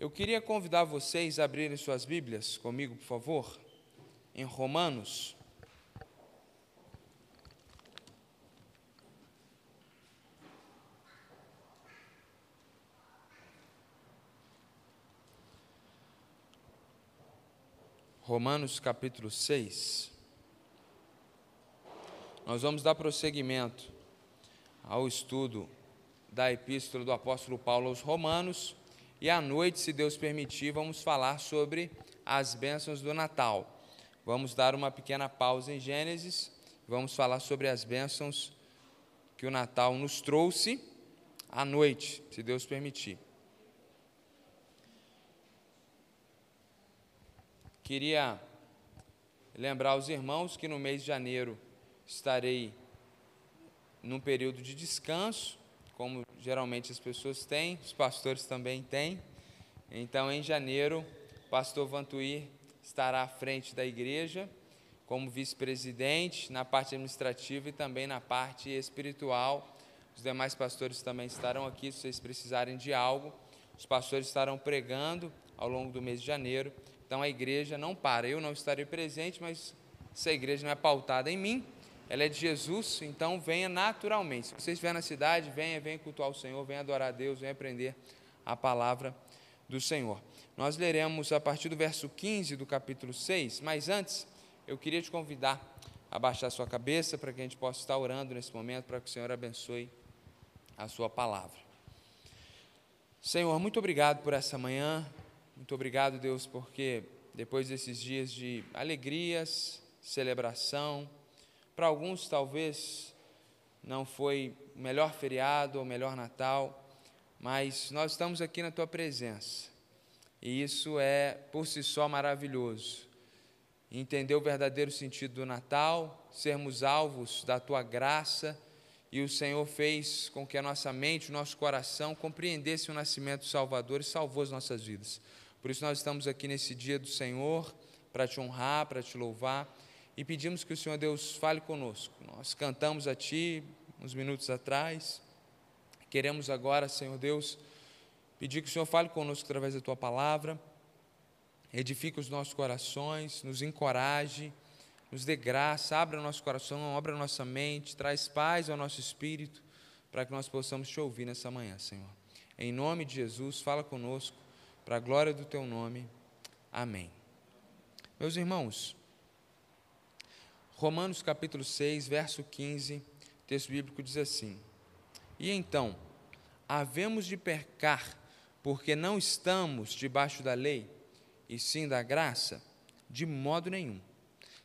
Eu queria convidar vocês a abrirem suas Bíblias comigo, por favor, em Romanos. Romanos capítulo 6. Nós vamos dar prosseguimento ao estudo da epístola do apóstolo Paulo aos Romanos e à noite, se Deus permitir, vamos falar sobre as bênçãos do Natal. Vamos dar uma pequena pausa em Gênesis, vamos falar sobre as bênçãos que o Natal nos trouxe à noite, se Deus permitir. Queria lembrar os irmãos que no mês de janeiro estarei num período de descanso, como geralmente as pessoas têm, os pastores também têm. Então, em janeiro, o pastor Vantuir estará à frente da igreja como vice-presidente na parte administrativa e também na parte espiritual. Os demais pastores também estarão aqui se vocês precisarem de algo. Os pastores estarão pregando ao longo do mês de janeiro. Então a igreja não para. Eu não estarei presente, mas essa igreja não é pautada em mim, ela é de Jesus, então venha naturalmente. Se você estiver na cidade, venha, venha cultuar o Senhor, venha adorar a Deus, venha aprender a palavra do Senhor. Nós leremos a partir do verso 15 do capítulo 6, mas antes eu queria te convidar a baixar sua cabeça para que a gente possa estar orando nesse momento, para que o Senhor abençoe a sua palavra. Senhor, muito obrigado por essa manhã, muito obrigado, Deus, porque depois desses dias de alegrias, celebração, para alguns, talvez, não foi o melhor feriado ou o melhor Natal, mas nós estamos aqui na tua presença. E isso é, por si só, maravilhoso. Entender o verdadeiro sentido do Natal, sermos alvos da tua graça, e o Senhor fez com que a nossa mente, o nosso coração compreendesse o nascimento do Salvador e salvou as nossas vidas. Por isso, nós estamos aqui nesse dia do Senhor para te honrar, para te louvar e pedimos que o Senhor Deus fale conosco. Nós cantamos a Ti uns minutos atrás, queremos agora, Senhor Deus, pedir que o Senhor fale conosco através da Tua palavra, edifique os nossos corações, nos encoraje, nos dê graça, abra nosso coração, abra nossa mente, traz paz ao nosso espírito, para que nós possamos te ouvir nessa manhã, Senhor. Em nome de Jesus, fala conosco, para a glória do Teu nome. Amém. Meus irmãos, Romanos capítulo 6, verso 15, texto bíblico diz assim: E então, havemos de pecar, porque não estamos debaixo da lei, e sim da graça? De modo nenhum.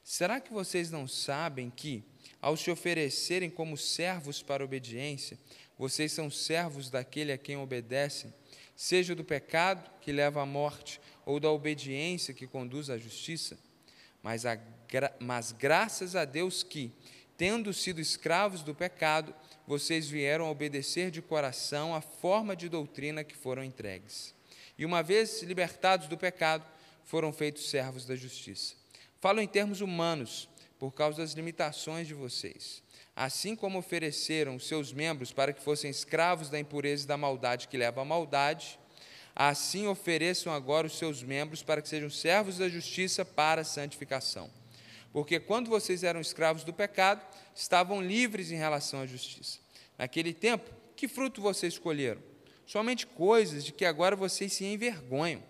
Será que vocês não sabem que, ao se oferecerem como servos para obediência, vocês são servos daquele a quem obedecem, seja do pecado que leva à morte, ou da obediência que conduz à justiça? Mas a mas graças a Deus que, tendo sido escravos do pecado, vocês vieram obedecer de coração a forma de doutrina que foram entregues. E uma vez libertados do pecado, foram feitos servos da justiça. Falo em termos humanos, por causa das limitações de vocês. Assim como ofereceram os seus membros para que fossem escravos da impureza e da maldade que leva à maldade, assim ofereçam agora os seus membros para que sejam servos da justiça para a santificação. Porque quando vocês eram escravos do pecado, estavam livres em relação à justiça. Naquele tempo, que fruto vocês escolheram? Somente coisas de que agora vocês se envergonham,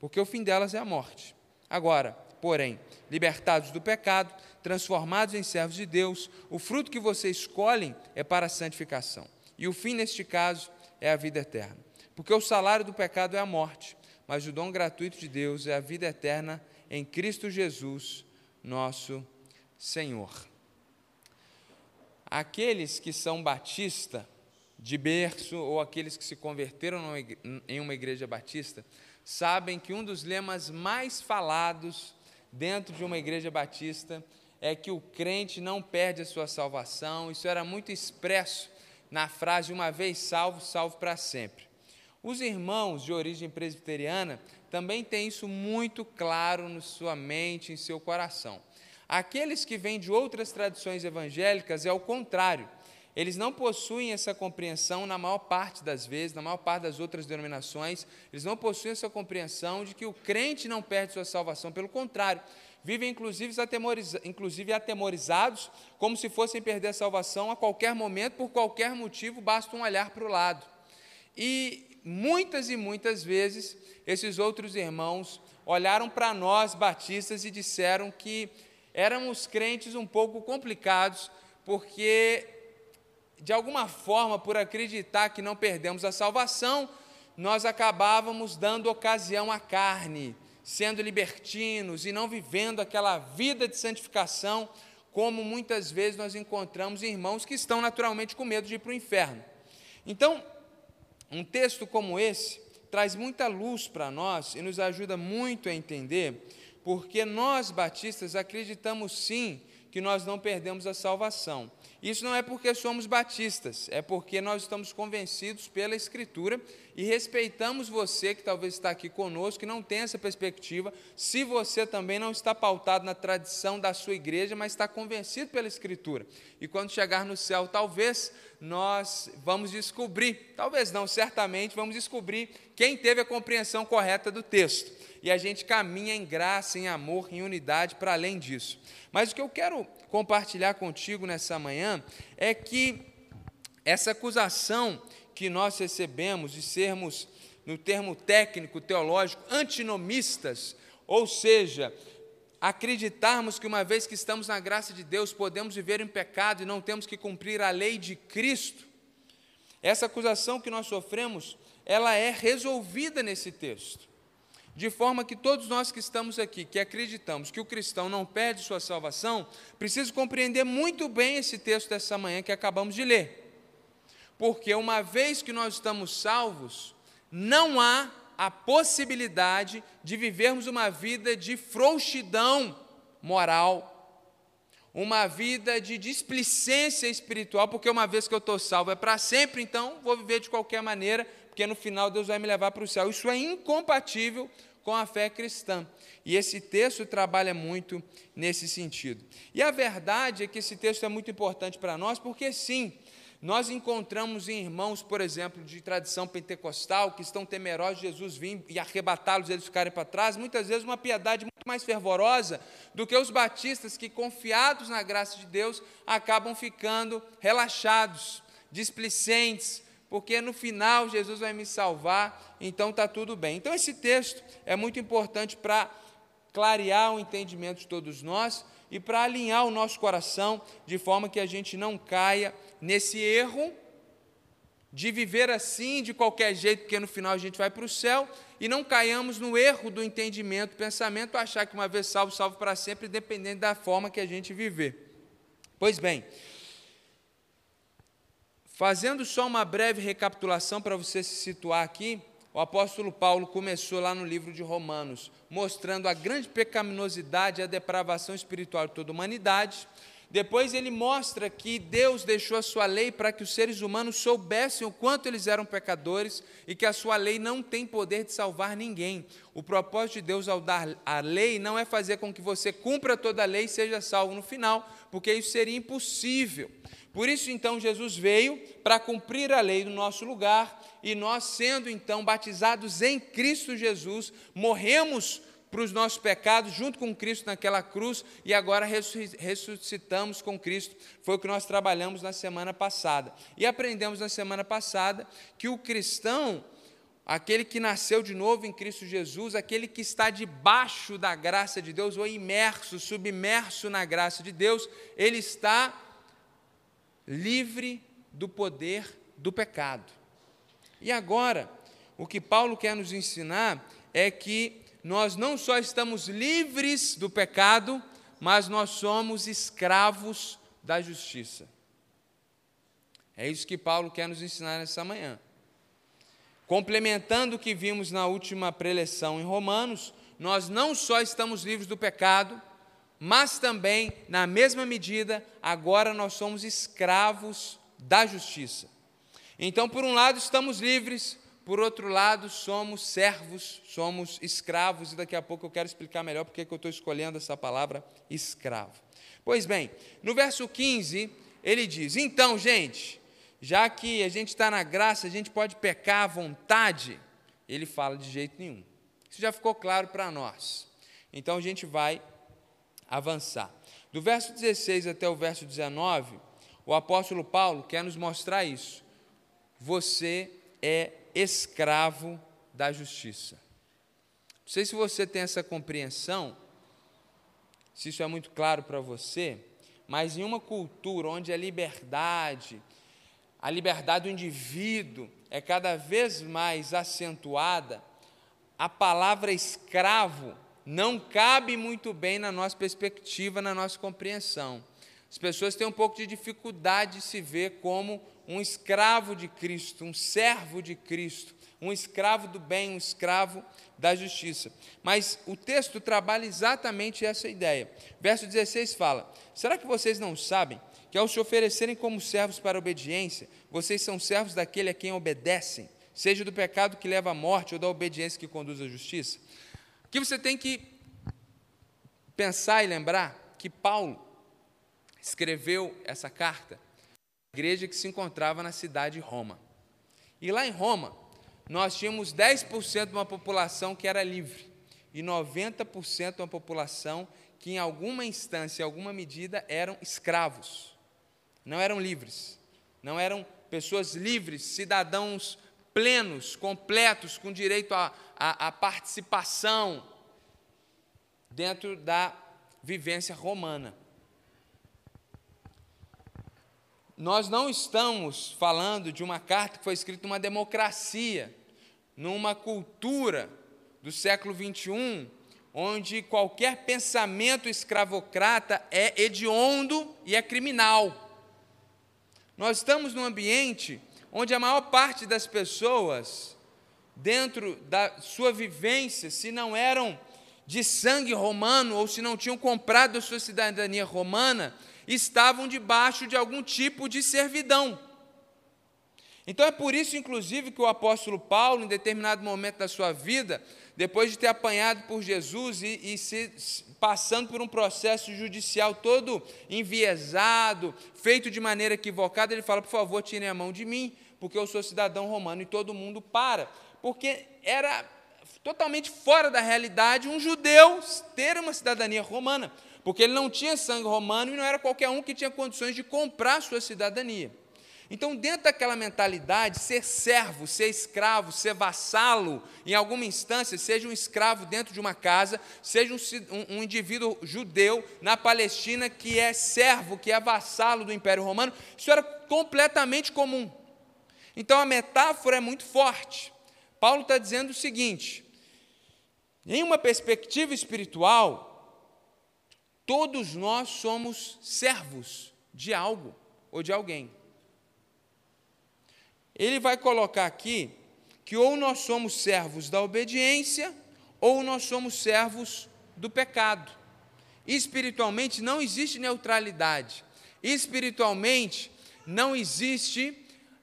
porque o fim delas é a morte. Agora, porém, libertados do pecado, transformados em servos de Deus, o fruto que vocês escolhem é para a santificação. E o fim, neste caso, é a vida eterna. Porque o salário do pecado é a morte, mas o dom gratuito de Deus é a vida eterna em Cristo Jesus, nosso Senhor. Aqueles que são batista de berço ou aqueles que se converteram em uma igreja batista sabem que um dos lemas mais falados dentro de uma igreja batista é que o crente não perde a sua salvação. Isso era muito expresso na frase uma vez salvo, salvo para sempre. Os irmãos de origem presbiteriana também têm isso muito claro na sua mente, em seu coração. Aqueles que vêm de outras tradições evangélicas é o contrário. eles não possuem essa compreensão na maior parte das vezes, na maior parte das outras denominações, eles não possuem essa compreensão de que o crente não perde sua salvação, pelo contrário, vivem inclusive, atemoriza, inclusive atemorizados, como se fossem perder a salvação a qualquer momento, por qualquer motivo, basta um olhar para o lado. E muitas e muitas vezes, esses outros irmãos olharam para nós, batistas, e disseram que éramos crentes um pouco complicados, porque, de alguma forma, por acreditar que não perdemos a salvação, nós acabávamos dando ocasião à carne, sendo libertinos e não vivendo aquela vida de santificação, como muitas vezes nós encontramos irmãos que estão naturalmente com medo de ir para o inferno. Então, um texto como esse traz muita luz para nós e nos ajuda muito a entender, porque nós batistas acreditamos sim que nós não perdemos a salvação. Isso não é porque somos batistas, é porque nós estamos convencidos pela Escritura e respeitamos você que talvez está aqui conosco, que não tem essa perspectiva, se você também não está pautado na tradição da sua igreja, mas está convencido pela Escritura. E quando chegar no céu, talvez nós vamos descobrir, talvez não, certamente vamos descobrir quem teve a compreensão correta do texto. E a gente caminha em graça, em amor, em unidade para além disso. Mas o que eu quero compartilhar contigo nessa manhã é que essa acusação que nós recebemos de sermos, no termo técnico, teológico, antinomistas, ou seja, acreditarmos que uma vez que estamos na graça de Deus, podemos viver em pecado e não temos que cumprir a lei de Cristo, essa acusação que nós sofremos, ela é resolvida nesse texto de forma que todos nós que estamos aqui, que acreditamos que o cristão não perde sua salvação, precisam compreender muito bem esse texto dessa manhã que acabamos de ler. Porque uma vez que nós estamos salvos, não há a possibilidade de vivermos uma vida de frouxidão moral, uma vida de displicência espiritual, porque uma vez que eu estou salvo é para sempre, então vou viver de qualquer maneira, porque no final Deus vai me levar para o céu. Isso é incompatível com a fé cristã. E esse texto trabalha muito nesse sentido. E a verdade é que esse texto é muito importante para nós, porque sim, nós encontramos em irmãos, por exemplo, de tradição pentecostal, que estão temerosos de Jesus vir e arrebatá-los, eles ficarem para trás, muitas vezes uma piedade muito mais fervorosa do que os batistas que, confiados na graça de Deus, acabam ficando relaxados, displicentes, porque no final Jesus vai me salvar, então está tudo bem. Então, esse texto é muito importante para clarear o entendimento de todos nós e para alinhar o nosso coração de forma que a gente não caia nesse erro de viver assim, de qualquer jeito, porque no final a gente vai para o céu, e não caiamos no erro do entendimento, pensamento, achar que uma vez salvo, salvo para sempre, dependendo da forma que a gente viver. Pois bem, Fazendo só uma breve recapitulação para você se situar aqui, o apóstolo Paulo começou lá no livro de Romanos, mostrando a grande pecaminosidade e a depravação espiritual de toda a humanidade. Depois ele mostra que Deus deixou a sua lei para que os seres humanos soubessem o quanto eles eram pecadores e que a sua lei não tem poder de salvar ninguém. O propósito de Deus ao dar a lei não é fazer com que você cumpra toda a lei e seja salvo no final, porque isso seria impossível. Por isso, então, Jesus veio para cumprir a lei no nosso lugar, e nós, sendo então batizados em Cristo Jesus, morremos para os nossos pecados junto com Cristo naquela cruz e agora ressuscitamos com Cristo. Foi o que nós trabalhamos na semana passada. E aprendemos na semana passada que o cristão, aquele que nasceu de novo em Cristo Jesus, aquele que está debaixo da graça de Deus, ou imerso, submerso na graça de Deus, ele está livre do poder do pecado. E agora, o que Paulo quer nos ensinar é que nós não só estamos livres do pecado, mas nós somos escravos da justiça. É isso que Paulo quer nos ensinar nessa manhã. Complementando o que vimos na última preleção em Romanos, nós não só estamos livres do pecado, mas também, na mesma medida, agora nós somos escravos da justiça. Então, por um lado, estamos livres, por outro lado, somos servos, somos escravos, e daqui a pouco eu quero explicar melhor porque eu estou escolhendo essa palavra escravo. Pois bem, no verso 15, ele diz: então, gente, já que a gente está na graça, a gente pode pecar à vontade. Ele fala de jeito nenhum. Isso já ficou claro para nós. Então a gente vai avançar. Do verso 16 até o verso 19, o apóstolo Paulo quer nos mostrar isso. Você é escravo da justiça. Não sei se você tem essa compreensão, se isso é muito claro para você, mas em uma cultura onde a liberdade, a liberdade do indivíduo é cada vez mais acentuada, a palavra escravo não cabe muito bem na nossa perspectiva, na nossa compreensão. As pessoas têm um pouco de dificuldade de se ver como um escravo de Cristo, um servo de Cristo, um escravo do bem, um escravo da justiça. Mas o texto trabalha exatamente essa ideia. Verso 16 fala: Será que vocês não sabem que ao se oferecerem como servos para a obediência, vocês são servos daquele a quem obedecem, seja do pecado que leva à morte ou da obediência que conduz à justiça? que você tem que pensar e lembrar que Paulo escreveu essa carta à igreja que se encontrava na cidade de Roma. E lá em Roma, nós tínhamos 10% de uma população que era livre e 90% de uma população que, em alguma instância, em alguma medida, eram escravos. Não eram livres. Não eram pessoas livres, cidadãos plenos, completos, com direito à, participação dentro da vivência romana. Nós não estamos falando de uma carta que foi escrita numa democracia, numa cultura do século XXI, onde qualquer pensamento escravocrata é hediondo e é criminal. Nós estamos num ambiente onde a maior parte das pessoas, dentro da sua vivência, se não eram de sangue romano ou se não tinham comprado a sua cidadania romana, estavam debaixo de algum tipo de servidão. Então é por isso, inclusive, que o apóstolo Paulo, em determinado momento da sua vida, depois de ter apanhado por Jesus e, e se, passando por um processo judicial todo enviesado, feito de maneira equivocada, ele fala: por favor, tirem a mão de mim, porque eu sou cidadão romano, e todo mundo para, porque era totalmente fora da realidade um judeu ter uma cidadania romana, porque ele não tinha sangue romano e não era qualquer um que tinha condições de comprar sua cidadania. Então, dentro daquela mentalidade, ser servo, ser escravo, ser vassalo, em alguma instância, seja um escravo dentro de uma casa, seja um, um, indivíduo judeu na Palestina que é servo, que é vassalo do Império Romano, isso era completamente comum. Então a metáfora é muito forte. Paulo está dizendo o seguinte: em uma perspectiva espiritual, todos nós somos servos de algo ou de alguém. Ele vai colocar aqui que ou nós somos servos da obediência ou nós somos servos do pecado. Espiritualmente não existe neutralidade. Espiritualmente não existe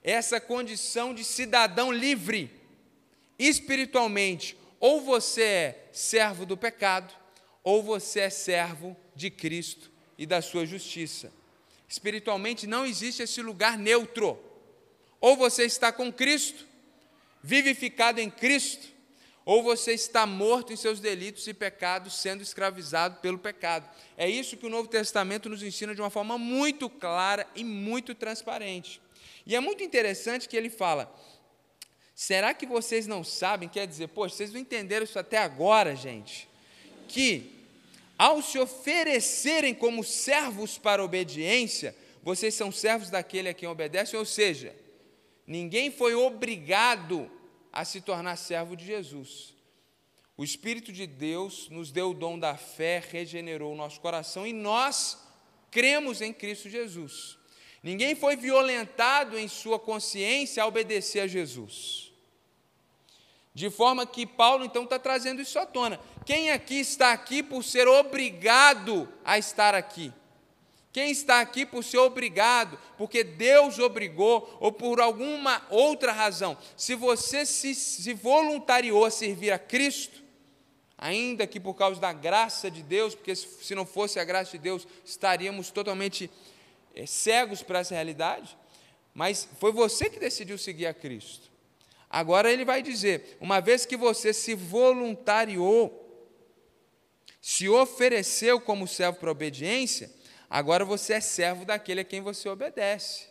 essa condição de cidadão livre. Espiritualmente, ou você é servo do pecado, ou você é servo de Cristo e da sua justiça. Espiritualmente não existe esse lugar neutro. Ou você está com Cristo, vivificado em Cristo, ou você está morto em seus delitos e pecados, sendo escravizado pelo pecado. É isso que o Novo Testamento nos ensina de uma forma muito clara e muito transparente. E é muito interessante que ele fala: Será que vocês não sabem? Quer dizer, poxa, vocês não entenderam isso até agora, gente? Que ao se oferecerem como servos para obediência, vocês são servos daquele a quem obedecem, ou seja, ninguém foi obrigado a se tornar servo de Jesus. O Espírito de Deus nos deu o dom da fé, regenerou o nosso coração e nós cremos em Cristo Jesus. Ninguém foi violentado em sua consciência a obedecer a Jesus. De forma que Paulo então está trazendo isso à tona. Quem aqui está aqui por ser obrigado a estar aqui? Quem está aqui por ser obrigado, porque Deus obrigou, ou por alguma outra razão? Se você se, se voluntariou a servir a Cristo, ainda que por causa da graça de Deus, porque se não fosse a graça de Deus, estaríamos totalmente é, cegos para essa realidade, mas foi você que decidiu seguir a Cristo. Agora ele vai dizer: uma vez que você se voluntariou, se ofereceu como servo para obediência, agora você é servo daquele a quem você obedece.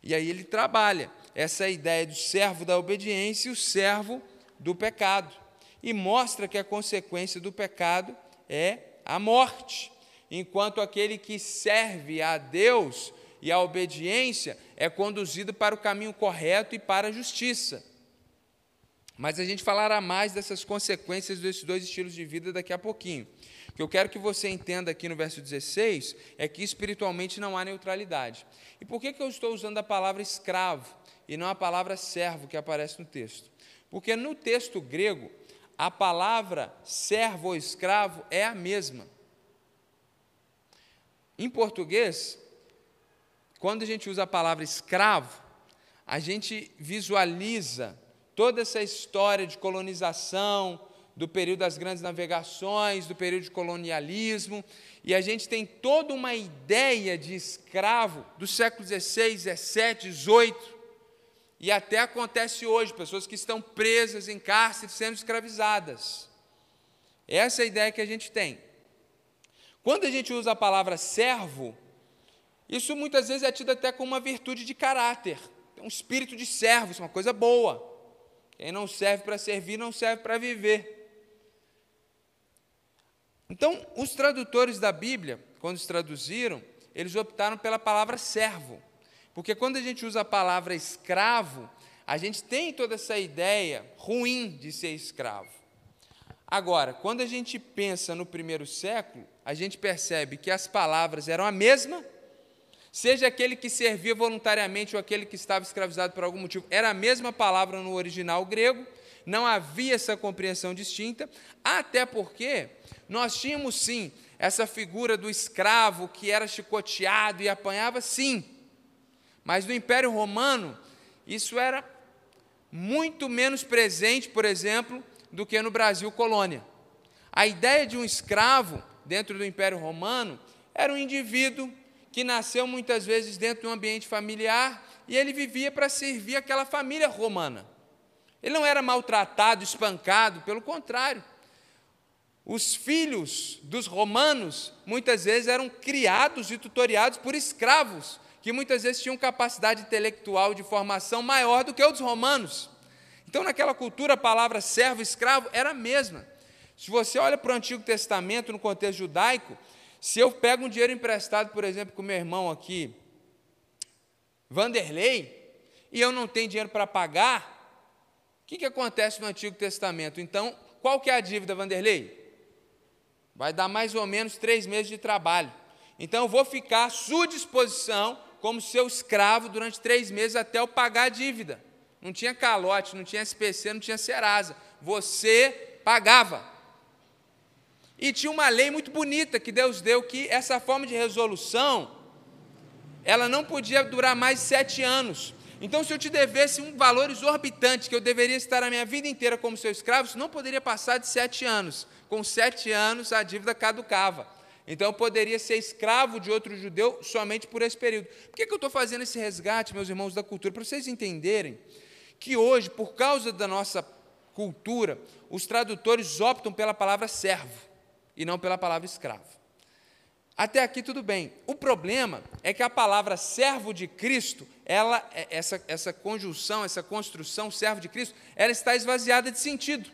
E aí ele trabalha essa ideia do servo da obediência e o servo do pecado. E mostra que a consequência do pecado é a morte, enquanto aquele que serve a Deus e a obediência é conduzido para o caminho correto e para a justiça. Mas a gente falará mais dessas consequências desses dois estilos de vida daqui a pouquinho. O que eu quero que você entenda aqui no verso 16 é que espiritualmente não há neutralidade. E por que, que eu estou usando a palavra escravo e não a palavra servo que aparece no texto? Porque no texto grego, a palavra servo ou escravo é a mesma. Em português, quando a gente usa a palavra escravo, a gente visualiza toda essa história de colonização, do período das grandes navegações, do período de colonialismo, e a gente tem toda uma ideia de escravo do século XVI, XVII, XVIII, e até acontece hoje, pessoas que estão presas em cárcere sendo escravizadas. Essa é a ideia que a gente tem. Quando a gente usa a palavra servo, isso muitas vezes é tido até como uma virtude de caráter, um espírito de servo, isso é uma coisa boa. Quem não serve para servir, não serve para viver. Então, os tradutores da Bíblia, quando os traduziram, eles optaram pela palavra servo. Porque quando a gente usa a palavra escravo, a gente tem toda essa ideia ruim de ser escravo. Agora, quando a gente pensa no primeiro século, a gente percebe que as palavras eram a mesma, seja aquele que servia voluntariamente ou aquele que estava escravizado por algum motivo, era a mesma palavra no original grego, não havia essa compreensão distinta, até porque nós tínhamos sim essa figura do escravo que era chicoteado e apanhava, sim, mas no Império Romano, isso era muito menos presente, por exemplo, do que no Brasil colônia. A ideia de um escravo dentro do Império Romano era um indivíduo que nasceu muitas vezes dentro de um ambiente familiar e ele vivia para servir aquela família romana. Ele não era maltratado, espancado, pelo contrário. Os filhos dos romanos muitas vezes eram criados e tutoriados por escravos que muitas vezes tinham capacidade intelectual de formação maior do que os romanos. Então, naquela cultura, a palavra servo, escravo era a mesma. Se você olha para o Antigo Testamento, no contexto judaico, se eu pego um dinheiro emprestado, por exemplo, com meu irmão aqui, Vanderlei, e eu não tenho dinheiro para pagar, que, que acontece no Antigo Testamento? Então, qual que é a dívida, Vanderlei? Vai dar mais ou menos três meses de trabalho. Então, eu vou ficar à sua disposição como seu escravo durante três meses até eu pagar a dívida. Não tinha calote, não tinha SPC, não tinha Serasa. Você pagava. E tinha uma lei muito bonita que Deus deu que essa forma de resolução ela não podia durar mais sete anos. Então, se eu te devesse um valor exorbitante que eu deveria estar a minha vida inteira como seu escravo, isso não poderia passar de sete anos. Com sete anos, a dívida caducava. Então eu poderia ser escravo de outro judeu somente por esse período. Por que, que eu estou fazendo esse resgate, meus irmãos da cultura? Para vocês entenderem que hoje, por causa da nossa cultura, os tradutores optam pela palavra servo e não pela palavra escravo. Até aqui tudo bem. O problema é que a palavra servo de Cristo, ela, essa, essa conjunção, essa construção servo de Cristo, ela está esvaziada de sentido.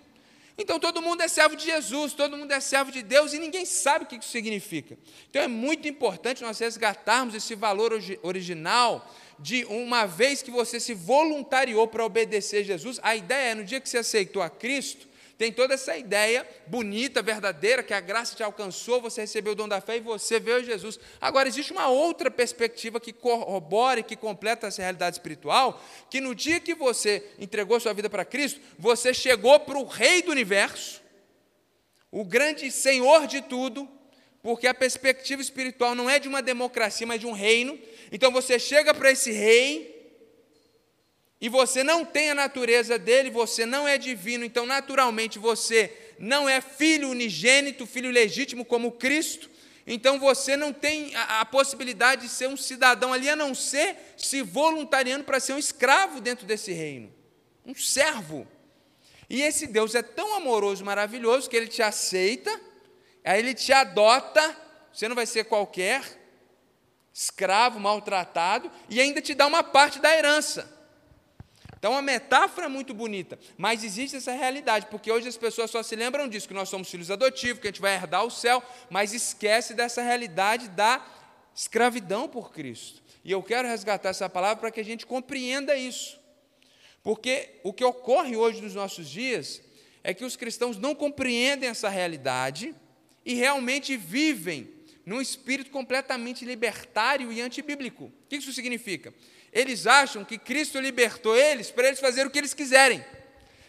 Então todo mundo é servo de Jesus, todo mundo é servo de Deus e ninguém sabe o que isso significa. Então é muito importante nós resgatarmos esse valor original de uma vez que você se voluntariou para obedecer Jesus, a ideia é no dia que você aceitou a Cristo, tem toda essa ideia bonita, verdadeira, que a graça te alcançou, você recebeu o dom da fé e você veio Jesus. Agora, existe uma outra perspectiva que corrobora e que completa essa realidade espiritual, que no dia que você entregou sua vida para Cristo, você chegou para o Rei do universo, o grande Senhor de tudo, porque a perspectiva espiritual não é de uma democracia, mas de um reino. Então você chega para esse rei e você não tem a natureza dele, você não é divino, então naturalmente você não é filho unigênito, filho legítimo como Cristo. Então você não tem a, a, possibilidade de ser um cidadão ali, a não ser se voluntariando para ser um escravo dentro desse reino, um servo. E esse Deus é tão amoroso, maravilhoso, que ele te aceita, aí ele te adota, você não vai ser qualquer escravo maltratado, e ainda te dá uma parte da herança. Então a metáfora é muito bonita, mas existe essa realidade, porque hoje as pessoas só se lembram disso, que nós somos filhos adotivos, que a gente vai herdar o céu, mas esquece dessa realidade da escravidão por Cristo. E eu quero resgatar essa palavra para que a gente compreenda isso. Porque o que ocorre hoje nos nossos dias é que os cristãos não compreendem essa realidade e realmente vivem num espírito completamente libertário e antibíblico. O que isso significa? Eles acham que Cristo libertou eles para eles fazerem o que eles quiserem.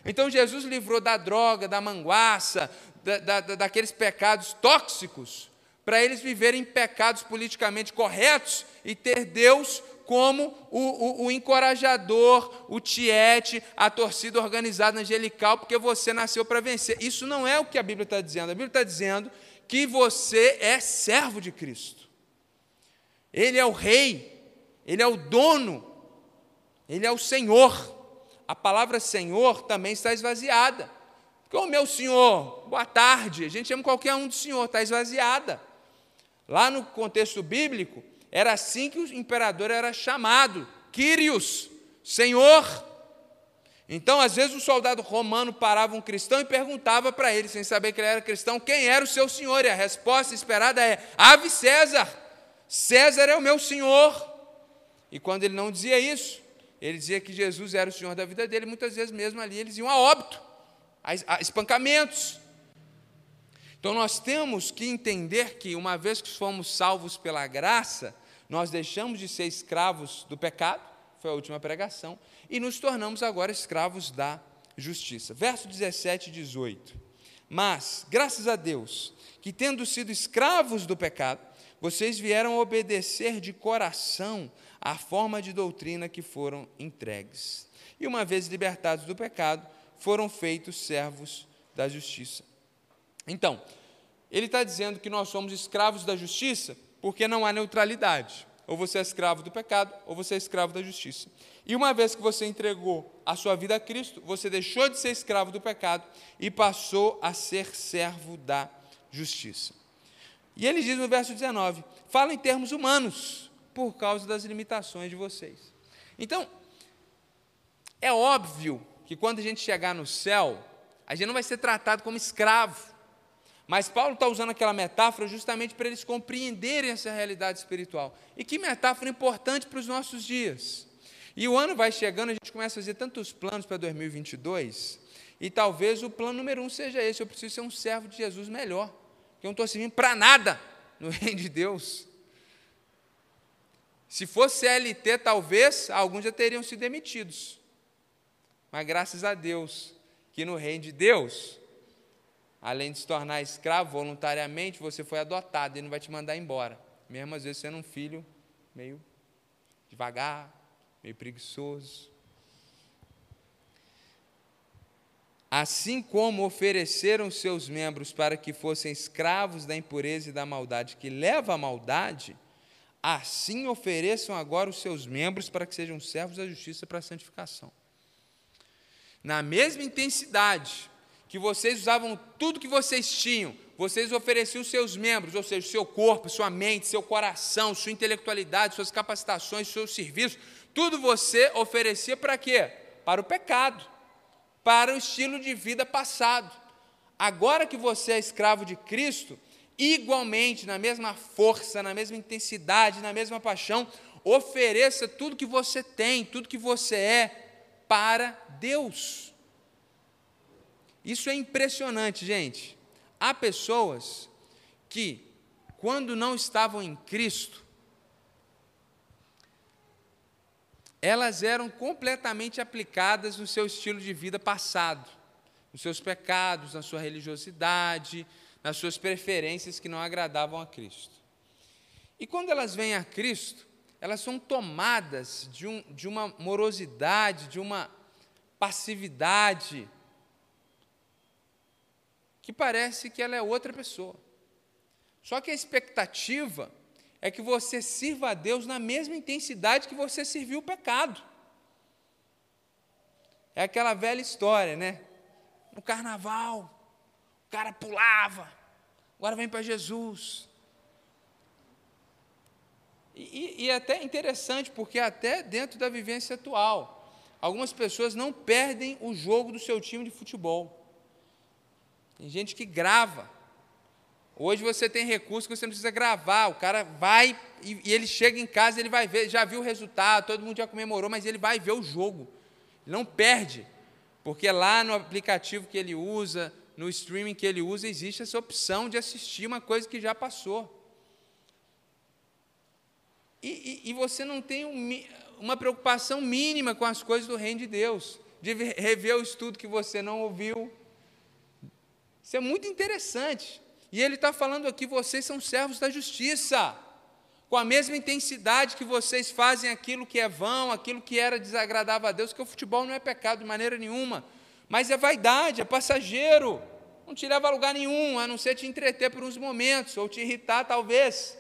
Então Jesus livrou da droga, da manguaça, da, da, daqueles pecados tóxicos, para eles viverem pecados politicamente corretos e ter Deus como o, o, o, encorajador, o tiete, a torcida organizada angelical, porque você nasceu para vencer. Isso não é o que a Bíblia está dizendo. A Bíblia está dizendo que você é servo de Cristo. Ele é o rei, ele é o dono, Ele é o Senhor. A palavra Senhor também está esvaziada. Porque o meu Senhor, boa tarde, a gente chama qualquer um de Senhor, está esvaziada. Lá no contexto bíblico, era assim que o imperador era chamado, Quírios, Senhor. Então, às vezes, o soldado romano parava um cristão e perguntava para ele, sem saber que ele era cristão, quem era o seu senhor? E a resposta esperada é: Ave César, César é o meu senhor. E quando ele não dizia isso, ele dizia que Jesus era o Senhor da vida dele, muitas vezes mesmo ali eles iam a óbito, a espancamentos. Então nós temos que entender que, uma vez que fomos salvos pela graça, nós deixamos de ser escravos do pecado, foi a última pregação, e nos tornamos agora escravos da justiça. Verso 17 e 18. Mas, graças a Deus, que tendo sido escravos do pecado, vocês vieram obedecer de coração a forma de doutrina que foram entregues. E uma vez libertados do pecado, foram feitos servos da justiça. Então, ele está dizendo que nós somos escravos da justiça porque não há neutralidade. Ou você é escravo do pecado, ou você é escravo da justiça. E uma vez que você entregou a sua vida a Cristo, você deixou de ser escravo do pecado e passou a ser servo da justiça. E ele diz no verso 19: fala em termos humanos por causa das limitações de vocês. Então, é óbvio que quando a gente chegar no céu, a gente não vai ser tratado como escravo. Mas Paulo está usando aquela metáfora justamente para eles compreenderem essa realidade espiritual. E que metáfora importante para os nossos dias. E o ano vai chegando, a gente começa a fazer tantos planos para 2022, e talvez o plano número um seja esse: eu preciso ser um servo de Jesus melhor, que eu não estou servindo para nada no reino de Deus. Se fosse CLT, talvez alguns já teriam sido demitidos. Mas graças a Deus, que no reino de Deus, além de se tornar escravo voluntariamente, você foi adotado, ele não vai te mandar embora. Mesmo às vezes sendo um filho meio devagar, meio preguiçoso. Assim como ofereceram seus membros para que fossem escravos da impureza e da maldade que leva à maldade, Assim ofereçam agora os seus membros para que sejam servos da justiça para a santificação. Na mesma intensidade que vocês usavam tudo que vocês tinham, vocês ofereciam os seus membros, ou seja, o seu corpo, sua mente, seu coração, sua intelectualidade, suas capacitações, seus serviços, tudo você oferecia para quê? Para o pecado, para o estilo de vida passado. Agora que você é escravo de Cristo, igualmente, na mesma força, na mesma intensidade, na mesma paixão, ofereça tudo que você tem, tudo que você é para Deus. Isso é impressionante, gente. Há pessoas que, quando não estavam em Cristo, elas eram completamente aplicadas no seu estilo de vida passado, nos seus pecados, na sua religiosidade, nas suas preferências que não agradavam a Cristo. E quando elas vêm a Cristo, elas são tomadas de, um, de uma morosidade, de uma passividade, que parece que ela é outra pessoa. Só que a expectativa é que você sirva a Deus na mesma intensidade que você serviu o pecado. É aquela velha história, né? No carnaval, o cara pulava, agora vem para Jesus. E, e, é até interessante, porque até dentro da vivência atual, algumas pessoas não perdem o jogo do seu time de futebol. Tem gente que grava. Hoje você tem recurso que você não precisa gravar. O cara vai e, e ele chega em casa, ele vai ver, já viu o resultado, todo mundo já comemorou, mas ele vai ver o jogo. Ele não perde. Porque lá no aplicativo que ele usa, no streaming que ele usa, existe essa opção de assistir uma coisa que já passou. E, e, e você não tem um, uma preocupação mínima com as coisas do reino de Deus, de rever o estudo que você não ouviu. Isso é muito interessante. E ele está falando aqui: vocês são servos da justiça, com a mesma intensidade que vocês fazem aquilo que é vão, aquilo que era desagradável a Deus, que o futebol não é pecado de maneira nenhuma, mas é vaidade, é passageiro, não te leva a lugar nenhum, a não ser te entreter por uns momentos, ou te irritar talvez.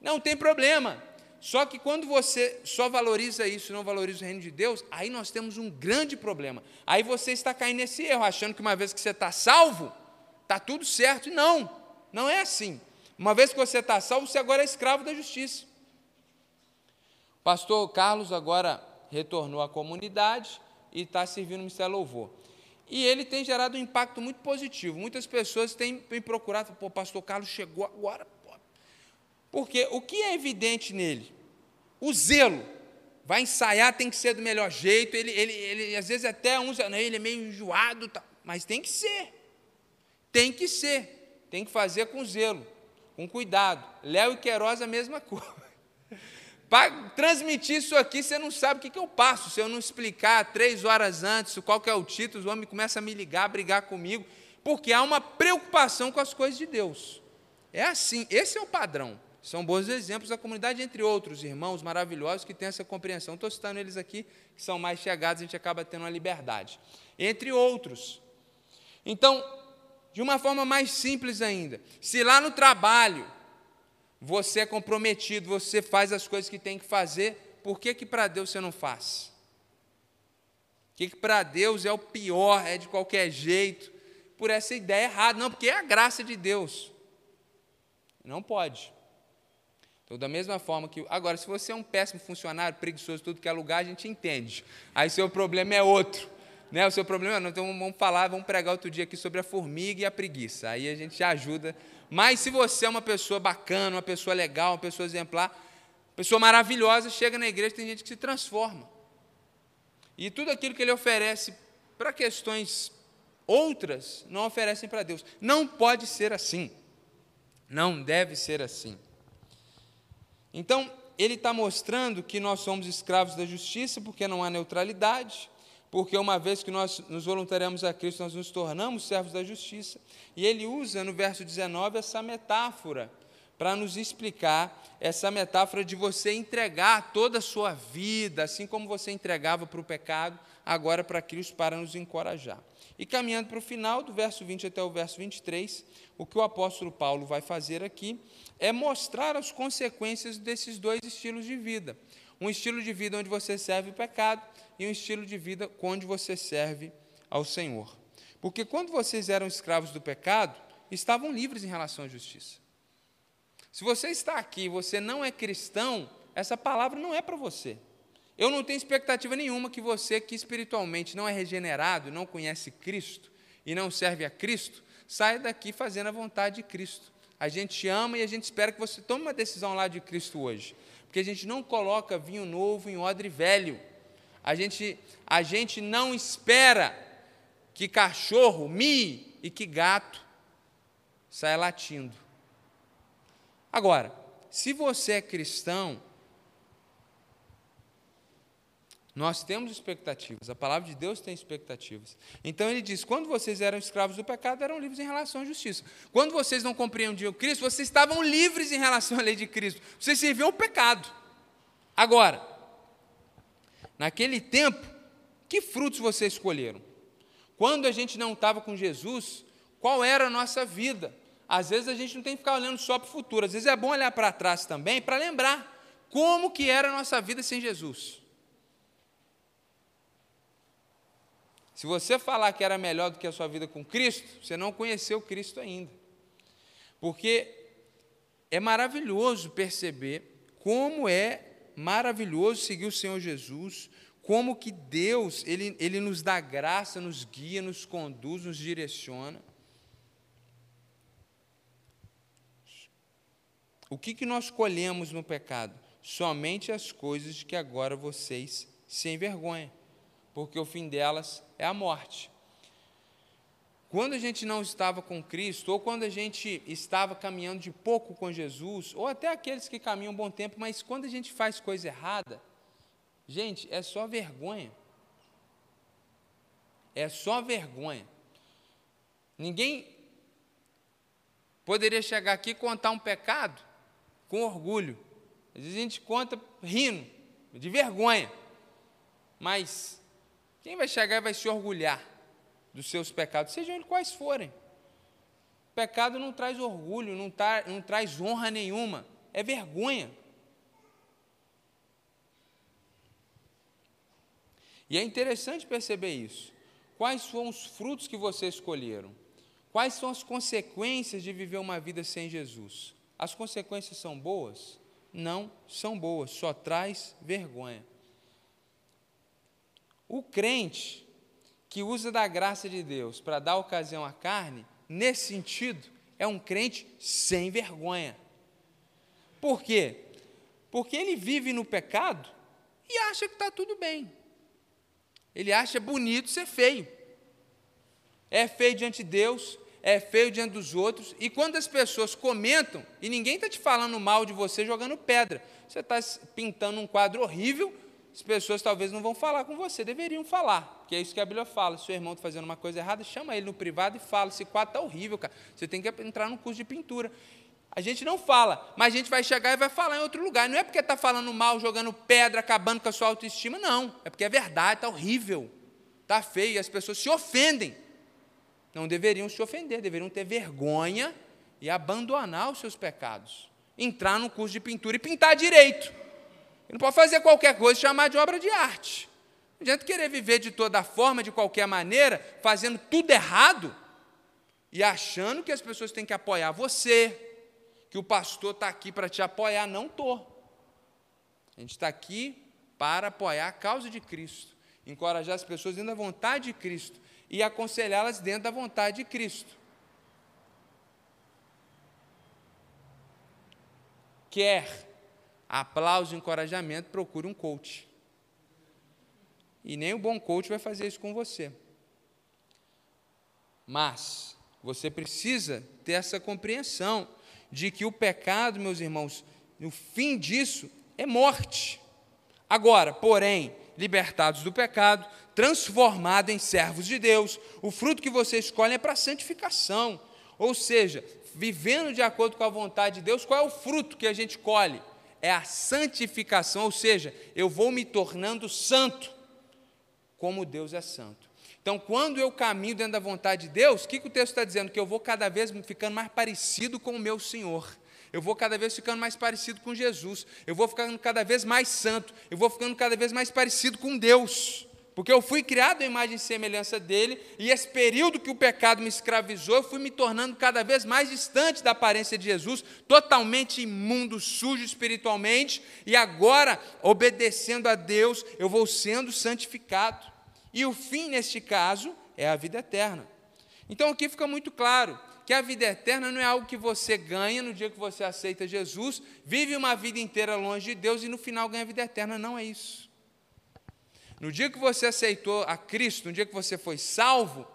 Não tem problema. Só que quando você só valoriza isso e não valoriza o reino de Deus, aí nós temos um grande problema. Aí você está caindo nesse erro, achando que uma vez que você está salvo, está tudo certo. Não, não é assim. Uma vez que você está salvo, você agora é escravo da justiça. O pastor Carlos agora retornou à comunidade e está servindo o Ministério Louvor. E ele tem gerado um impacto muito positivo. Muitas pessoas têm me procurado, pô, pastor Carlos chegou agora, porque o que é evidente nele? O zelo. Vai ensaiar, tem que ser do melhor jeito. Ele, ele, ele às vezes até uns, ele é meio enjoado, tá, mas tem que ser. Tem que ser. Tem que fazer com zelo, com cuidado. Léo e Queiroz a mesma coisa. Para transmitir isso aqui, você não sabe o que, que eu passo. Se eu não explicar três horas antes qual que é o título, o homem começa a me ligar, a brigar comigo, porque há uma preocupação com as coisas de Deus. É assim, esse é o padrão. São bons exemplos da comunidade, entre outros irmãos maravilhosos que têm essa compreensão. Estou citando eles aqui, que são mais chegados, a gente acaba tendo uma liberdade. Entre outros. Então, de uma forma mais simples ainda, se lá no trabalho você é comprometido, você faz as coisas que tem que fazer, por que, que para Deus você não faz? O que, que para Deus é o pior, é de qualquer jeito, por essa ideia errada? Não, porque é a graça de Deus. Não pode. Então, da mesma forma que. Agora, se você é um péssimo funcionário, preguiçoso, tudo que é lugar, a gente entende. Aí seu problema é outro. Né? O seu problema não. Então, vamos falar, vamos pregar outro dia aqui sobre a formiga e a preguiça. Aí a gente ajuda. Mas se você é uma pessoa bacana, uma pessoa legal, uma pessoa exemplar, pessoa maravilhosa, chega na igreja, tem gente que se transforma. E tudo aquilo que ele oferece para questões outras, não oferecem para Deus. Não pode ser assim. Não deve ser assim. Então, ele está mostrando que nós somos escravos da justiça porque não há neutralidade, porque uma vez que nós nos voluntariamos a Cristo, nós nos tornamos servos da justiça. E ele usa no verso 19 essa metáfora para nos explicar essa metáfora de você entregar toda a sua vida, assim como você entregava para o pecado, agora para Cristo, para nos encorajar. E caminhando para o final, do verso 20 até o verso 23, o que o apóstolo Paulo vai fazer aqui é mostrar as consequências desses dois estilos de vida. Um estilo de vida onde você serve o pecado e um estilo de vida onde você serve ao Senhor. Porque quando vocês eram escravos do pecado, estavam livres em relação à justiça. Se você está aqui e você não é cristão, essa palavra não é para você. Eu não tenho expectativa nenhuma que você que espiritualmente não é regenerado, não conhece Cristo e não serve a Cristo, saia daqui fazendo a vontade de Cristo. A gente ama e a gente espera que você tome uma decisão lá de Cristo hoje. Porque a gente não coloca vinho novo em odre velho. A gente, a gente não espera que cachorro mie e que gato saia latindo. Agora, se você é cristão, nós temos expectativas, a palavra de Deus tem expectativas. Então ele diz: quando vocês eram escravos do pecado, eram livres em relação à justiça. Quando vocês não compreendiam Cristo, vocês estavam livres em relação à lei de Cristo. Vocês serviam o pecado. Agora, naquele tempo, que frutos vocês escolheram? Quando a gente não estava com Jesus, qual era a nossa vida? Às vezes a gente não tem que ficar olhando só para o futuro, às vezes é bom olhar para trás também para lembrar como que era a nossa vida sem Jesus. Se você falar que era melhor do que a sua vida com Cristo, você não conheceu Cristo ainda. Porque é maravilhoso perceber como é maravilhoso seguir o Senhor Jesus, como que Deus, ele, ele nos dá graça, nos guia, nos conduz, nos direciona. O que, que nós colhemos no pecado? Somente as coisas que agora vocês se envergonham, porque o fim delas é a morte. Quando a gente não estava com Cristo, ou quando a gente estava caminhando de pouco com Jesus, ou até aqueles que caminham um bom tempo, mas quando a gente faz coisa errada, gente, é só vergonha. É só vergonha. Ninguém poderia chegar aqui e contar um pecado com orgulho. Às vezes a gente conta rindo, de vergonha. Mas quem vai chegar e vai se orgulhar dos seus pecados, sejam eles quais forem? Pecado não traz orgulho, não, tá, não traz honra nenhuma, é vergonha. E é interessante perceber isso. Quais foram os frutos que vocês escolheram? Quais são as consequências de viver uma vida sem Jesus? As consequências são boas? Não são boas, só traz vergonha. O crente que usa da graça de Deus para dar ocasião à carne, nesse sentido, é um crente sem vergonha. Por quê? Porque ele vive no pecado e acha que está tudo bem. Ele acha bonito ser feio. É feio diante de Deus, é feio diante dos outros, e quando as pessoas comentam, e ninguém está te falando mal de você jogando pedra, você está pintando um quadro horrível, as pessoas talvez não vão falar com você, deveriam falar, que é isso que a Bíblia fala. Se seu irmão está fazendo uma coisa errada, chama ele no privado e fala: esse quadro está horrível, cara. Você tem que entrar no curso de pintura. A gente não fala, mas a gente vai chegar e vai falar em outro lugar. Não é porque está falando mal, jogando pedra, acabando com a sua autoestima, não. É porque é verdade, está horrível, está feio, e as pessoas se ofendem não deveriam se ofender, deveriam ter vergonha e abandonar os seus pecados. Entrar no curso de pintura e pintar direito. Ele não pode fazer qualquer coisa e chamar de obra de arte. Não adianta querer viver de toda forma, de qualquer maneira, fazendo tudo errado e achando que as pessoas têm que apoiar você, que o pastor está aqui para te apoiar. Não estou. A gente está aqui para apoiar a causa de Cristo, encorajar as pessoas dentro da vontade de Cristo e aconselhá-las dentro da vontade de Cristo. Quer aplauso encorajamento, procure um coach. E nem o bom coach vai fazer isso com você. Mas você precisa ter essa compreensão de que o pecado, meus irmãos, o fim disso é morte. Agora, porém, libertados do pecado, transformados em servos de Deus. O fruto que você escolhe é para santificação. Ou seja, vivendo de acordo com a vontade de Deus, qual é o fruto que a gente colhe? É a santificação, ou seja, eu vou me tornando santo, como Deus é santo. Então, quando eu caminho dentro da vontade de Deus, o que, que o texto está dizendo? Que eu vou cada vez ficando mais parecido com o meu Senhor eu vou cada vez ficando mais parecido com Jesus, eu vou ficando cada vez mais santo, eu vou ficando cada vez mais parecido com Deus, porque eu fui criado à imagem e semelhança dele, e esse período que o pecado me escravizou, eu fui me tornando cada vez mais distante da aparência de Jesus, totalmente imundo, sujo espiritualmente, e agora, obedecendo a Deus, eu vou sendo santificado. E o fim, neste caso, é a vida eterna. Então aqui fica muito claro que a vida eterna não é algo que você ganha no dia que você aceita Jesus, vive uma vida inteira longe de Deus e no final ganha a vida eterna. Não é isso. No dia que você aceitou a Cristo, no dia que você foi salvo,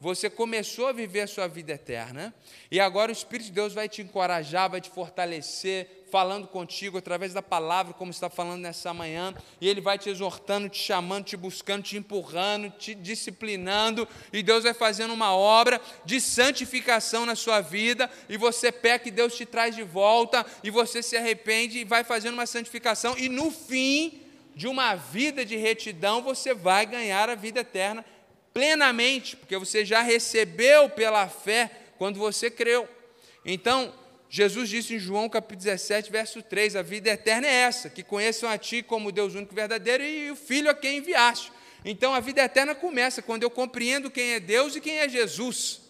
você começou a viver a sua vida eterna, e agora o Espírito de Deus vai te encorajar, vai te fortalecer, falando contigo através da palavra, como está falando nessa manhã, e Ele vai te exortando, te chamando, te buscando, te empurrando, te disciplinando, e Deus vai fazendo uma obra de santificação na sua vida, e você peca e Deus te traz de volta, e você se arrepende e vai fazendo uma santificação, e no fim de uma vida de retidão, você vai ganhar a vida eterna plenamente, porque você já recebeu pela fé quando você creu. Então, Jesus disse em João capítulo 17, verso 3: A vida eterna é essa, que conheçam a Ti como Deus único verdadeiro e o Filho a quem enviaste. Então a vida eterna começa quando eu compreendo quem é Deus e quem é Jesus.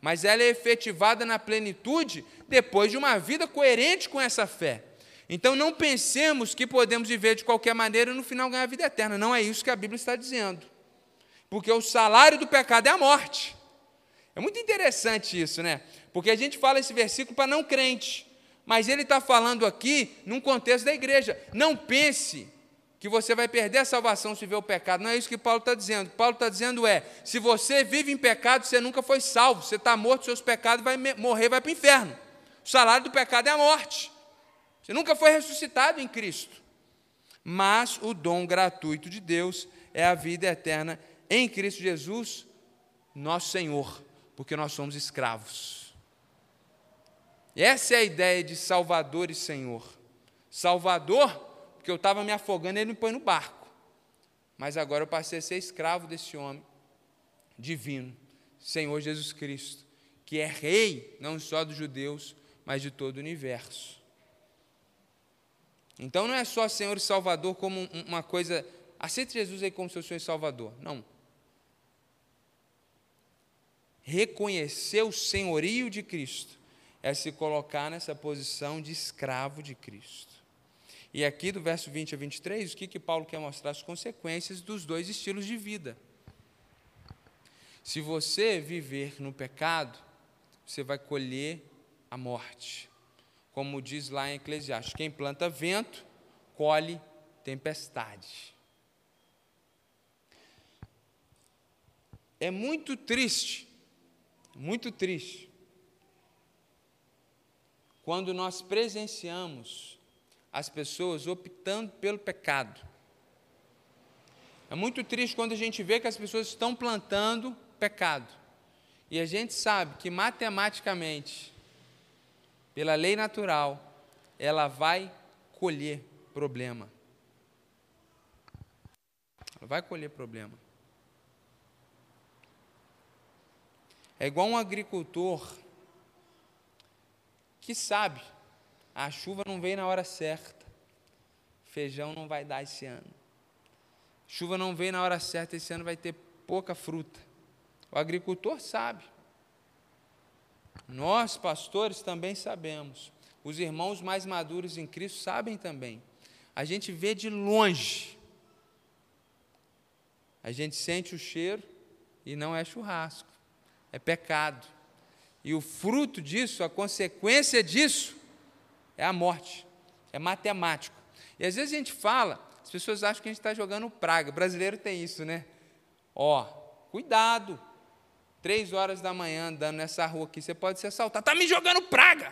Mas ela é efetivada na plenitude depois de uma vida coerente com essa fé. Então não pensemos que podemos viver de qualquer maneira e no final ganhar a vida eterna. Não é isso que a Bíblia está dizendo. Porque o salário do pecado é a morte. É muito interessante isso, né? Porque a gente fala esse versículo para não crente, mas ele está falando aqui num contexto da igreja. Não pense que você vai perder a salvação se vê o pecado. Não é isso que Paulo está dizendo. Paulo está dizendo é: se você vive em pecado, você nunca foi salvo. Você está morto, seus pecados vai morrer, vai para o inferno. O salário do pecado é a morte. Você nunca foi ressuscitado em Cristo. Mas o dom gratuito de Deus é a vida eterna em Cristo Jesus, nosso Senhor, porque nós somos escravos. Essa é a ideia de Salvador e Senhor. Salvador porque eu estava me afogando, ele me põe no barco. Mas agora eu passei a ser escravo desse homem divino, Senhor Jesus Cristo, que é rei não só dos judeus, mas de todo o universo. Então não é só Senhor e Salvador como uma coisa, aceite Jesus aí como seu Senhor e Salvador. Não. Reconhecer o senhorio de Cristo é se colocar nessa posição de escravo de Cristo. E aqui do verso 20 a 23, o que, que Paulo quer mostrar? As consequências dos dois estilos de vida. Se você viver no pecado, você vai colher a morte. Como diz lá em Eclesiastes: quem planta vento, colhe tempestade. É muito triste, muito triste, quando nós presenciamos as pessoas optando pelo pecado. É muito triste quando a gente vê que as pessoas estão plantando pecado. E a gente sabe que matematicamente, pela lei natural, ela vai colher problema. Ela vai colher problema. É igual um agricultor que sabe a chuva não veio na hora certa. Feijão não vai dar esse ano. Chuva não veio na hora certa, esse ano vai ter pouca fruta. O agricultor sabe. Nós, pastores, também sabemos. Os irmãos mais maduros em Cristo sabem também. A gente vê de longe. A gente sente o cheiro e não é churrasco, é pecado. E o fruto disso, a consequência disso, é a morte, é matemático. E às vezes a gente fala, as pessoas acham que a gente está jogando praga. O brasileiro tem isso, né? Ó, cuidado. Três horas da manhã andando nessa rua aqui, você pode ser assaltado. Está me jogando praga.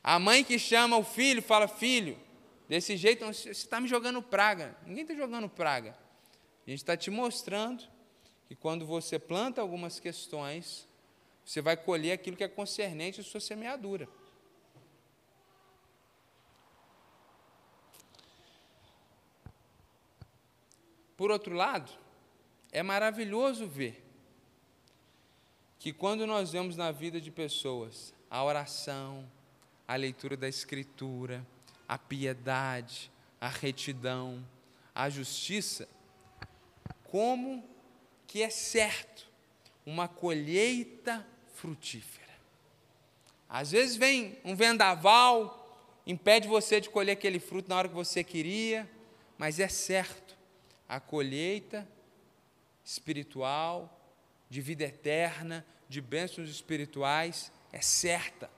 A mãe que chama o filho fala: Filho, desse jeito você está me jogando praga. Ninguém está jogando praga. A gente está te mostrando que quando você planta algumas questões, você vai colher aquilo que é concernente à sua semeadura. Por outro lado, é maravilhoso ver que quando nós vemos na vida de pessoas a oração, a leitura da Escritura, a piedade, a retidão, a justiça, como que é certo uma colheita frutífera. Às vezes vem um vendaval, impede você de colher aquele fruto na hora que você queria, mas é certo a colheita espiritual, de vida eterna, de bênçãos espirituais, é certa.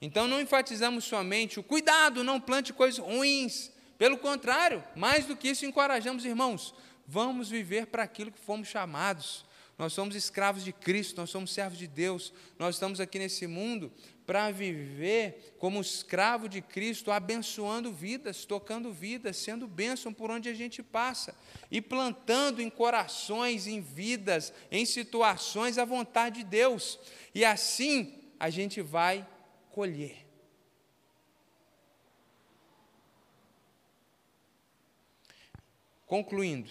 Então não enfatizamos somente o cuidado, não plante coisas ruins. Pelo contrário, mais do que isso, encorajamos irmãos, vamos viver para aquilo que fomos chamados. Nós somos escravos de Cristo, nós somos servos de Deus, nós estamos aqui nesse mundo para viver como escravo de Cristo, abençoando vidas, tocando vidas, sendo bênção por onde a gente passa e plantando em corações, em vidas, em situações a vontade de Deus. E assim a gente vai colher. Concluindo,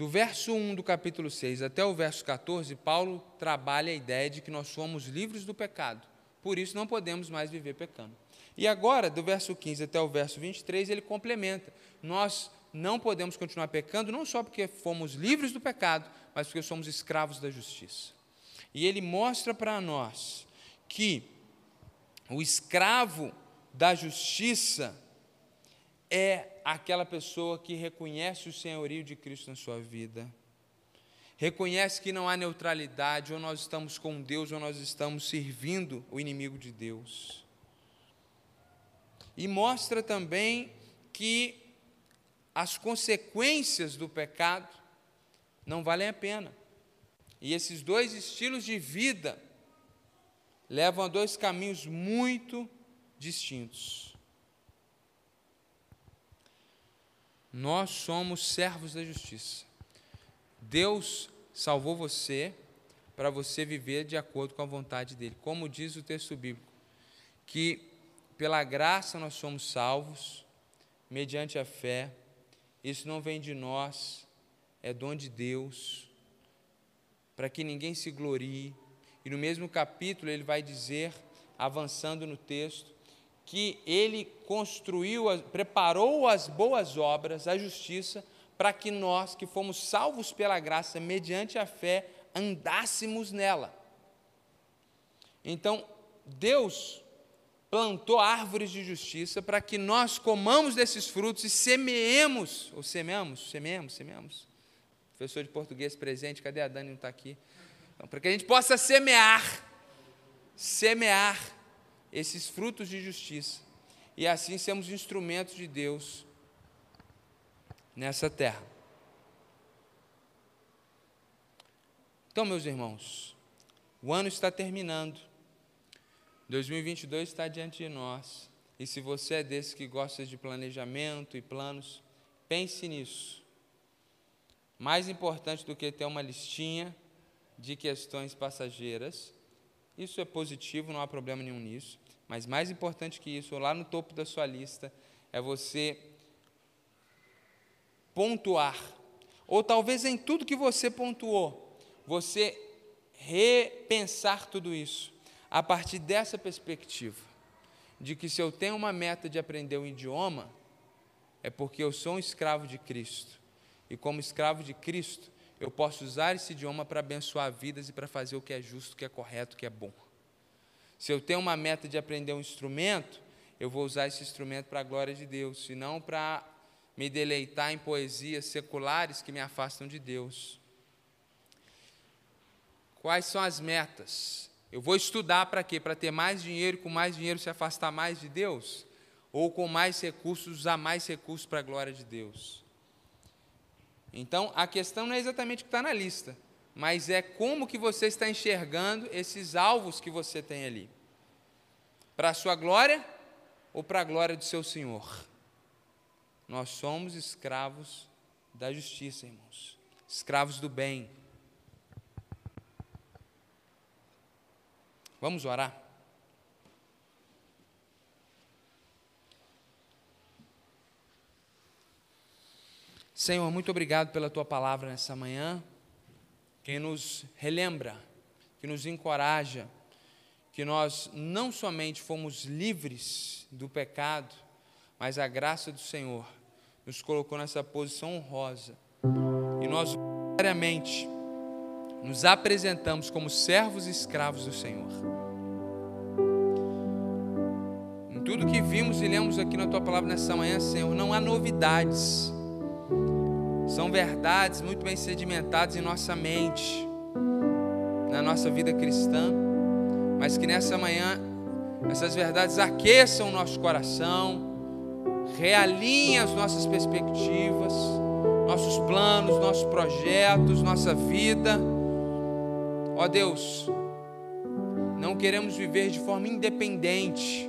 Do verso 1 do capítulo 6 até o verso 14, Paulo trabalha a ideia de que nós somos livres do pecado. Por isso não podemos mais viver pecando. E agora, do verso 15 até o verso 23, ele complementa. Nós não podemos continuar pecando, não só porque fomos livres do pecado, mas porque somos escravos da justiça. E ele mostra para nós que o escravo da justiça é aquela pessoa que reconhece o senhorio de Cristo na sua vida, reconhece que não há neutralidade, ou nós estamos com Deus, ou nós estamos servindo o inimigo de Deus. E mostra também que as consequências do pecado não valem a pena. E esses dois estilos de vida levam a dois caminhos muito distintos. Nós somos servos da justiça. Deus salvou você para você viver de acordo com a vontade dele. Como diz o texto bíblico, que pela graça nós somos salvos, mediante a fé. Isso não vem de nós, é dom de Deus, para que ninguém se glorie. E no mesmo capítulo ele vai dizer, avançando no texto, que ele construiu, preparou as boas obras, a justiça, para que nós, que fomos salvos pela graça, mediante a fé, andássemos nela. Então, Deus plantou árvores de justiça para que nós comamos desses frutos e semeemos, ou semeamos, semeemos, semeemos. Professor de português presente, cadê a Dani? Não está aqui. Então, para que a gente possa semear, semear esses frutos de justiça e assim sermos instrumentos de Deus nessa terra. Então, meus irmãos, o ano está terminando, 2022 está diante de nós, e se você é desses que gosta de planejamento e planos, pense nisso. Mais importante do que ter uma listinha de questões passageiras, isso é positivo, não há problema nenhum nisso. Mas mais importante que isso, lá no topo da sua lista, é você pontuar. Ou talvez em tudo que você pontuou, você repensar tudo isso a partir dessa perspectiva, de que se eu tenho uma meta de aprender um idioma, é porque eu sou um escravo de Cristo. E como escravo de Cristo, eu posso usar esse idioma para abençoar vidas e para fazer o que é justo, o que é correto, o que é bom. Se eu tenho uma meta de aprender um instrumento, eu vou usar esse instrumento para a glória de Deus, e não para me deleitar em poesias seculares que me afastam de Deus. Quais são as metas? Eu vou estudar para quê? Para ter mais dinheiro e com mais dinheiro se afastar mais de Deus? Ou com mais recursos, usar mais recursos para a glória de Deus? Então, a questão não é exatamente o que está na lista mas é como que você está enxergando esses alvos que você tem ali. Para a sua glória ou para a glória do seu Senhor? Nós somos escravos da justiça, irmãos. Escravos do bem. Vamos orar? Senhor, muito obrigado pela tua palavra nessa manhã que nos relembra, que nos encoraja, que nós não somente fomos livres do pecado, mas a graça do Senhor nos colocou nessa posição honrosa. E nós, diariamente, nos apresentamos como servos e escravos do Senhor. Em tudo que vimos e lemos aqui na tua palavra nessa manhã, Senhor, não há novidades são verdades muito bem sedimentadas em nossa mente, na nossa vida cristã, mas que nessa manhã essas verdades aqueçam o nosso coração, realinhem as nossas perspectivas, nossos planos, nossos projetos, nossa vida. Ó Deus, não queremos viver de forma independente,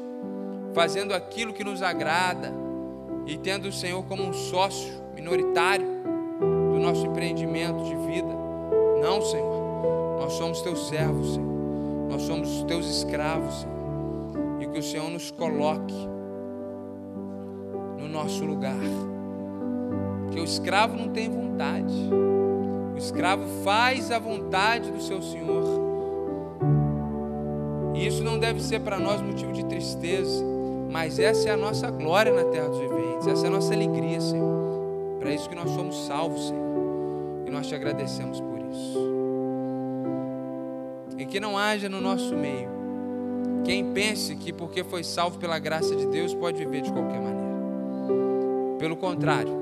fazendo aquilo que nos agrada e tendo o Senhor como um sócio minoritário nosso empreendimento de vida. Não, Senhor. Nós somos teus servos, Senhor. Nós somos teus escravos, Senhor. E que o Senhor nos coloque no nosso lugar. que o escravo não tem vontade. O escravo faz a vontade do seu senhor. E isso não deve ser para nós motivo de tristeza, mas essa é a nossa glória na terra dos viventes, essa é a nossa alegria, Senhor. Para isso que nós somos salvos, Senhor. E nós te agradecemos por isso. E que não haja no nosso meio quem pense que porque foi salvo pela graça de Deus pode viver de qualquer maneira. Pelo contrário,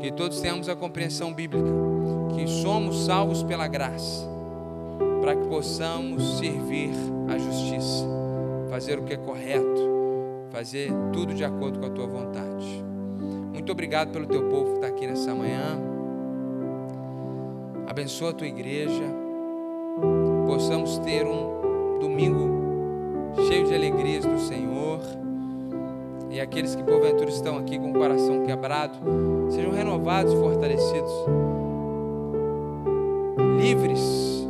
que todos tenhamos a compreensão bíblica que somos salvos pela graça, para que possamos servir a justiça, fazer o que é correto, fazer tudo de acordo com a tua vontade. Muito obrigado pelo teu povo que está aqui nessa manhã. Abençoa a tua igreja. Possamos ter um domingo cheio de alegrias do Senhor. E aqueles que porventura estão aqui com o coração quebrado, sejam renovados fortalecidos, livres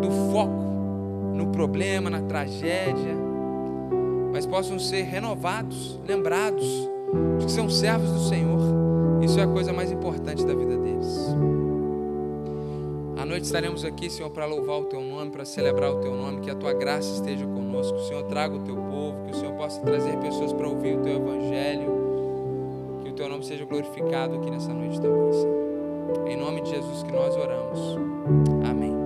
do foco no problema, na tragédia, mas possam ser renovados, lembrados de que são servos do Senhor. Isso é a coisa mais importante da vida deles noite estaremos aqui, Senhor, para louvar o Teu nome, para celebrar o Teu nome, que a Tua graça esteja conosco, o Senhor traga o Teu povo, que o Senhor possa trazer pessoas para ouvir o Teu Evangelho, que o Teu nome seja glorificado aqui nessa noite também, Senhor. Em nome de Jesus que nós oramos. Amém.